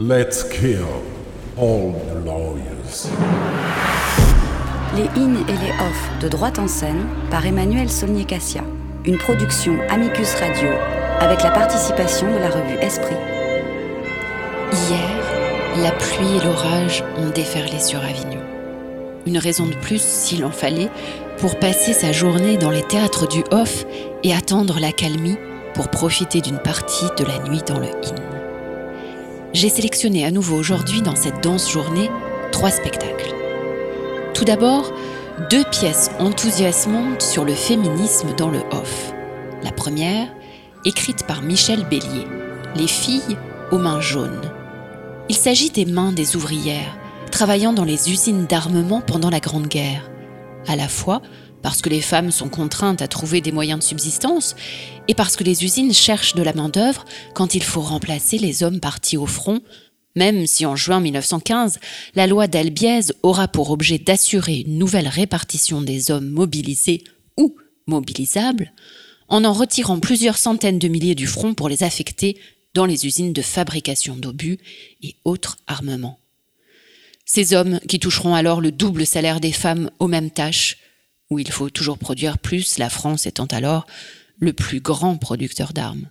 Let's kill all the lawyers. Les in et les off de droite en scène par Emmanuel Solnier-Cassia. Une production Amicus Radio avec la participation de la revue Esprit. Hier, la pluie et l'orage ont déferlé sur Avignon. Une raison de plus, s'il en fallait, pour passer sa journée dans les théâtres du off et attendre la calmie pour profiter d'une partie de la nuit dans le in j'ai sélectionné à nouveau aujourd'hui dans cette dense journée trois spectacles. Tout d'abord, deux pièces enthousiasmantes sur le féminisme dans le off. La première, écrite par Michel Bélier, Les filles aux mains jaunes. Il s'agit des mains des ouvrières, travaillant dans les usines d'armement pendant la Grande Guerre, à la fois parce que les femmes sont contraintes à trouver des moyens de subsistance, et parce que les usines cherchent de la main-d'œuvre quand il faut remplacer les hommes partis au front, même si en juin 1915, la loi d'Albiez aura pour objet d'assurer une nouvelle répartition des hommes mobilisés ou mobilisables, en en retirant plusieurs centaines de milliers du front pour les affecter dans les usines de fabrication d'obus et autres armements. Ces hommes qui toucheront alors le double salaire des femmes aux mêmes tâches, où il faut toujours produire plus, la France étant alors le plus grand producteur d'armes.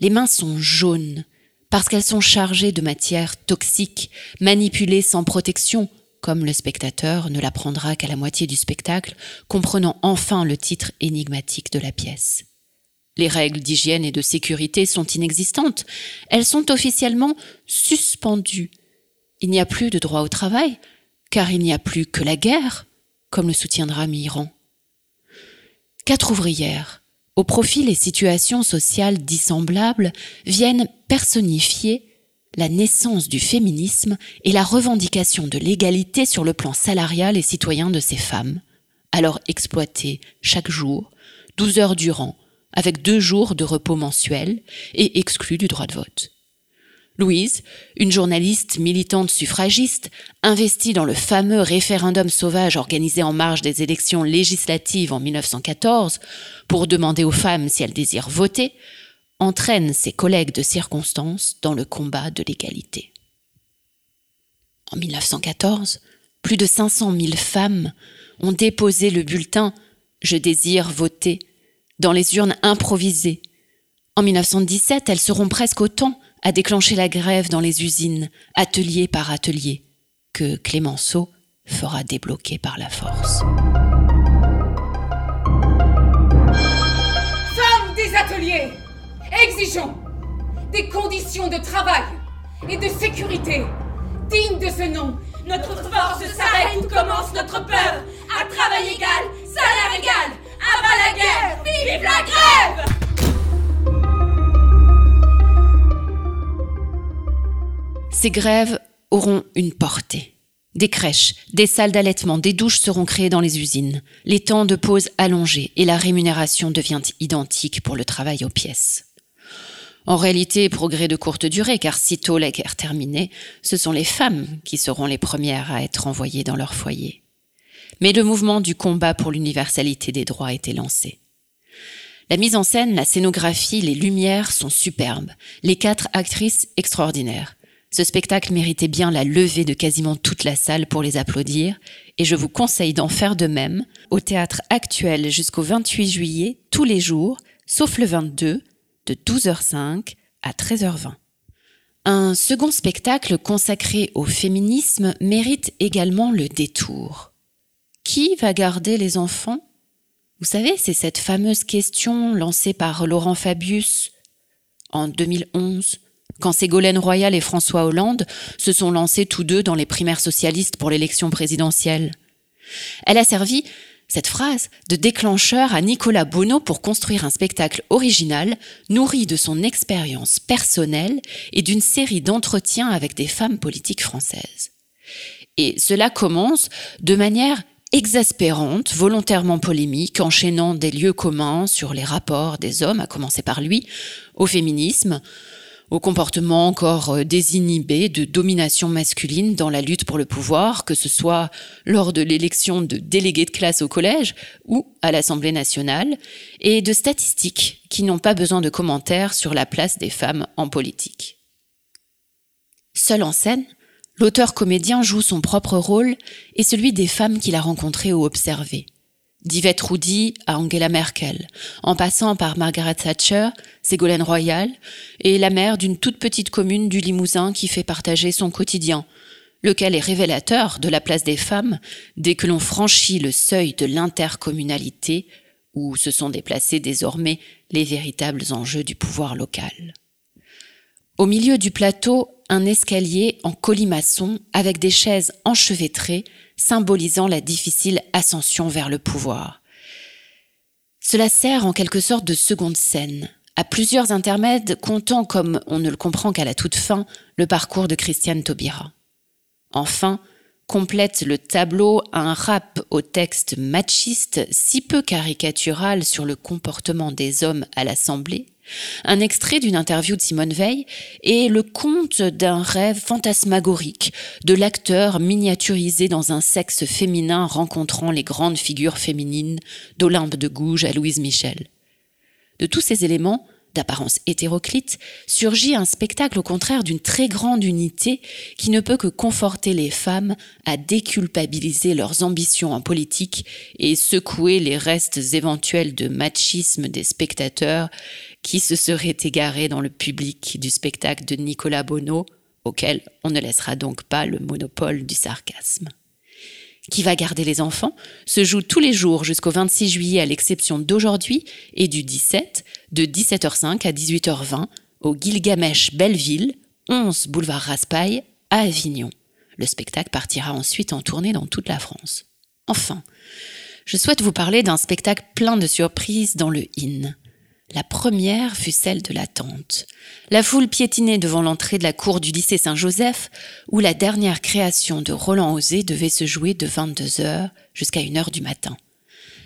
Les mains sont jaunes parce qu'elles sont chargées de matières toxiques, manipulées sans protection, comme le spectateur ne l'apprendra qu'à la moitié du spectacle, comprenant enfin le titre énigmatique de la pièce. Les règles d'hygiène et de sécurité sont inexistantes. Elles sont officiellement suspendues. Il n'y a plus de droit au travail, car il n'y a plus que la guerre comme le soutiendra Miran. Quatre ouvrières, au profil et situations sociales dissemblables, viennent personnifier la naissance du féminisme et la revendication de l'égalité sur le plan salarial et citoyen de ces femmes, alors exploitées chaque jour, douze heures durant, avec deux jours de repos mensuel et exclues du droit de vote. Louise, une journaliste militante suffragiste, investie dans le fameux référendum sauvage organisé en marge des élections législatives en 1914 pour demander aux femmes si elles désirent voter, entraîne ses collègues de circonstance dans le combat de l'égalité. En 1914, plus de 500 000 femmes ont déposé le bulletin Je désire voter dans les urnes improvisées. En 1917, elles seront presque autant a déclenché la grève dans les usines, atelier par atelier, que Clémenceau fera débloquer par la force. Femmes des ateliers, exigeons des conditions de travail et de sécurité dignes de ce nom. Notre force s'arrête où commence notre peur. À travail égal, salaire égal. Avant la guerre, vive la grève Ces grèves auront une portée. Des crèches, des salles d'allaitement, des douches seront créées dans les usines, les temps de pause allongés et la rémunération devient identique pour le travail aux pièces. En réalité, progrès de courte durée, car sitôt la guerre terminée, ce sont les femmes qui seront les premières à être envoyées dans leur foyer. Mais le mouvement du combat pour l'universalité des droits été lancé. La mise en scène, la scénographie, les lumières sont superbes, les quatre actrices extraordinaires. Ce spectacle méritait bien la levée de quasiment toute la salle pour les applaudir, et je vous conseille d'en faire de même au théâtre actuel jusqu'au 28 juillet, tous les jours, sauf le 22, de 12h05 à 13h20. Un second spectacle consacré au féminisme mérite également le détour. Qui va garder les enfants? Vous savez, c'est cette fameuse question lancée par Laurent Fabius en 2011 quand Ségolène Royal et François Hollande se sont lancés tous deux dans les primaires socialistes pour l'élection présidentielle. Elle a servi, cette phrase, de déclencheur à Nicolas Bonneau pour construire un spectacle original, nourri de son expérience personnelle et d'une série d'entretiens avec des femmes politiques françaises. Et cela commence de manière exaspérante, volontairement polémique, enchaînant des lieux communs sur les rapports des hommes, à commencer par lui, au féminisme, au comportement encore euh, désinhibé de domination masculine dans la lutte pour le pouvoir, que ce soit lors de l'élection de délégués de classe au collège ou à l'Assemblée nationale, et de statistiques qui n'ont pas besoin de commentaires sur la place des femmes en politique. Seul en scène, l'auteur-comédien joue son propre rôle et celui des femmes qu'il a rencontrées ou observées. D'Yvette Roudy à Angela Merkel, en passant par Margaret Thatcher, Ségolène Royal, et la mère d'une toute petite commune du Limousin qui fait partager son quotidien, lequel est révélateur de la place des femmes dès que l'on franchit le seuil de l'intercommunalité, où se sont déplacés désormais les véritables enjeux du pouvoir local. Au milieu du plateau, un escalier en colimaçon avec des chaises enchevêtrées symbolisant la difficile ascension vers le pouvoir. Cela sert en quelque sorte de seconde scène, à plusieurs intermèdes comptant, comme on ne le comprend qu'à la toute fin, le parcours de Christiane Taubira. Enfin, complète le tableau un rap au texte machiste si peu caricatural sur le comportement des hommes à l'Assemblée, un extrait d'une interview de Simone Veil et le conte d'un rêve fantasmagorique de l'acteur miniaturisé dans un sexe féminin rencontrant les grandes figures féminines d'Olympe de Gouges à Louise Michel. De tous ces éléments, d'apparence hétéroclite, surgit un spectacle au contraire d'une très grande unité qui ne peut que conforter les femmes à déculpabiliser leurs ambitions en politique et secouer les restes éventuels de machisme des spectateurs qui se seraient égarés dans le public du spectacle de Nicolas Bonneau, auquel on ne laissera donc pas le monopole du sarcasme. Qui va garder les enfants se joue tous les jours jusqu'au 26 juillet à l'exception d'aujourd'hui et du 17 de 17h05 à 18h20 au Gilgamesh Belleville, 11 boulevard Raspail à Avignon. Le spectacle partira ensuite en tournée dans toute la France. Enfin, je souhaite vous parler d'un spectacle plein de surprises dans le IN. La première fut celle de l'attente. La foule piétinait devant l'entrée de la cour du lycée Saint-Joseph, où la dernière création de Roland Osé devait se jouer de 22 heures jusqu'à 1 heure du matin.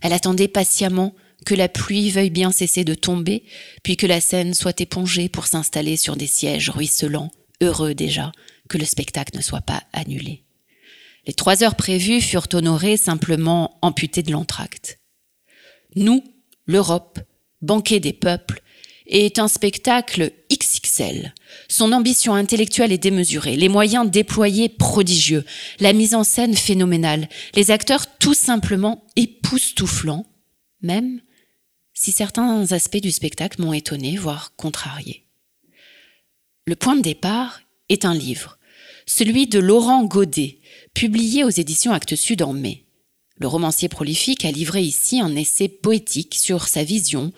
Elle attendait patiemment que la pluie veuille bien cesser de tomber, puis que la scène soit épongée pour s'installer sur des sièges ruisselants, heureux déjà que le spectacle ne soit pas annulé. Les trois heures prévues furent honorées simplement amputées de l'entracte. Nous, l'Europe, Banquet des peuples, est un spectacle XXL. Son ambition intellectuelle est démesurée, les moyens déployés prodigieux, la mise en scène phénoménale, les acteurs tout simplement époustouflants, même si certains aspects du spectacle m'ont étonné, voire contrarié. Le point de départ est un livre, celui de Laurent Godet, publié aux éditions Actes Sud en mai. Le romancier prolifique a livré ici un essai poétique sur sa vision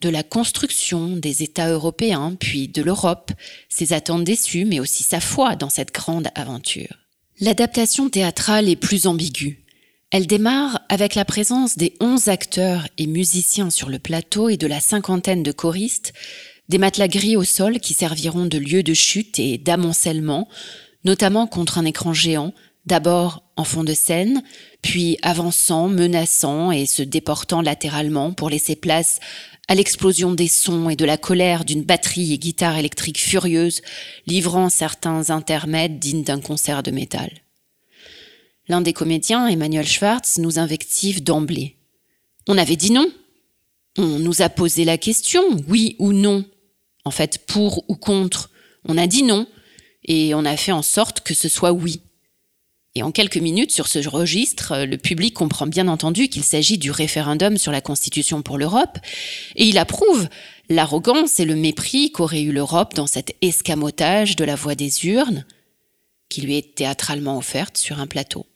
de la construction des États européens, puis de l'Europe, ses attentes déçues, mais aussi sa foi dans cette grande aventure. L'adaptation théâtrale est plus ambiguë. Elle démarre avec la présence des onze acteurs et musiciens sur le plateau et de la cinquantaine de choristes, des matelas gris au sol qui serviront de lieu de chute et d'amoncellement, notamment contre un écran géant, d'abord en fond de scène, puis avançant, menaçant et se déportant latéralement pour laisser place à l'explosion des sons et de la colère d'une batterie et guitare électrique furieuse, livrant certains intermèdes dignes d'un concert de métal. L'un des comédiens, Emmanuel Schwartz, nous invective d'emblée. On avait dit non. On nous a posé la question, oui ou non. En fait, pour ou contre. On a dit non, et on a fait en sorte que ce soit oui. Et en quelques minutes, sur ce registre, euh, le public comprend bien entendu qu'il s'agit du référendum sur la Constitution pour l'Europe, et il approuve l'arrogance et le mépris qu'aurait eu l'Europe dans cet escamotage de la voix des urnes, qui lui est théâtralement offerte sur un plateau.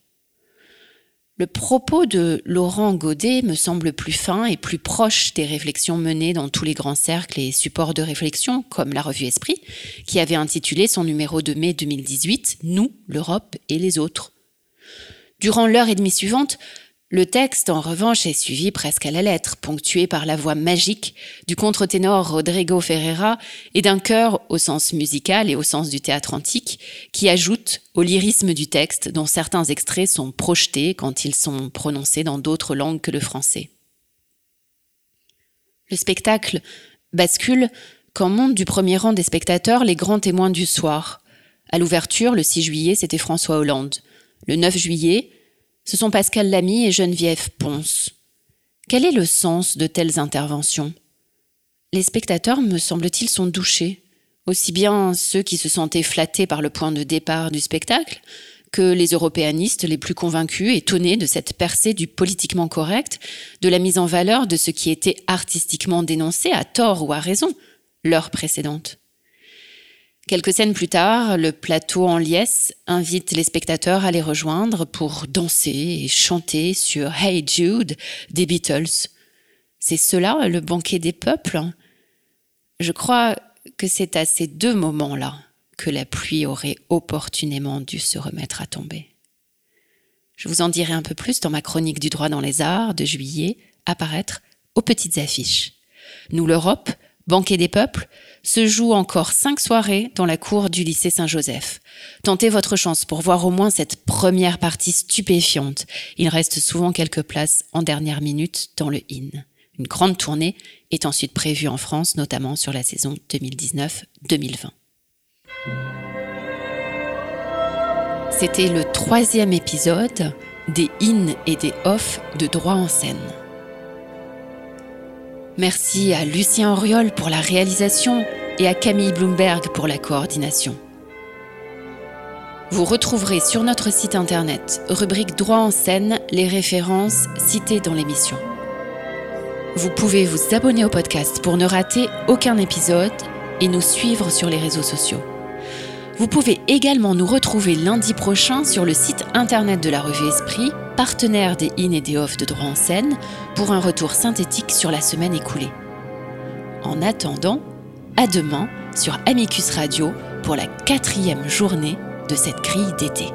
Le propos de Laurent Godet me semble plus fin et plus proche des réflexions menées dans tous les grands cercles et supports de réflexion, comme la revue Esprit, qui avait intitulé son numéro de mai 2018 Nous, l'Europe et les autres. Durant l'heure et demie suivante, le texte, en revanche, est suivi presque à la lettre, ponctué par la voix magique du contre-ténor Rodrigo Ferreira et d'un chœur au sens musical et au sens du théâtre antique, qui ajoute au lyrisme du texte, dont certains extraits sont projetés quand ils sont prononcés dans d'autres langues que le français. Le spectacle bascule quand montent du premier rang des spectateurs les grands témoins du soir. À l'ouverture, le 6 juillet, c'était François Hollande. Le 9 juillet, ce sont Pascal Lamy et Geneviève Ponce. Quel est le sens de telles interventions? Les spectateurs, me semble-t-il, sont douchés, aussi bien ceux qui se sentaient flattés par le point de départ du spectacle, que les européanistes les plus convaincus, étonnés de cette percée du politiquement correct, de la mise en valeur de ce qui était artistiquement dénoncé, à tort ou à raison, l'heure précédente. Quelques scènes plus tard, le plateau en liesse invite les spectateurs à les rejoindre pour danser et chanter sur Hey Jude des Beatles. C'est cela le banquet des peuples Je crois que c'est à ces deux moments-là que la pluie aurait opportunément dû se remettre à tomber. Je vous en dirai un peu plus dans ma chronique du droit dans les arts de juillet, apparaître aux petites affiches. Nous, l'Europe, banquet des peuples, se joue encore cinq soirées dans la cour du lycée Saint-Joseph. Tentez votre chance pour voir au moins cette première partie stupéfiante. Il reste souvent quelques places en dernière minute dans le IN. Une grande tournée est ensuite prévue en France, notamment sur la saison 2019-2020. C'était le troisième épisode des in et des off de droit en scène. Merci à Lucien Auriol pour la réalisation et à Camille Bloomberg pour la coordination. Vous retrouverez sur notre site internet, rubrique droit en scène, les références citées dans l'émission. Vous pouvez vous abonner au podcast pour ne rater aucun épisode et nous suivre sur les réseaux sociaux. Vous pouvez également nous retrouver lundi prochain sur le site internet de la revue Esprit, partenaire des in et des off de droit en scène, pour un retour synthétique sur la semaine écoulée. En attendant, à demain sur Amicus Radio pour la quatrième journée de cette grille d'été.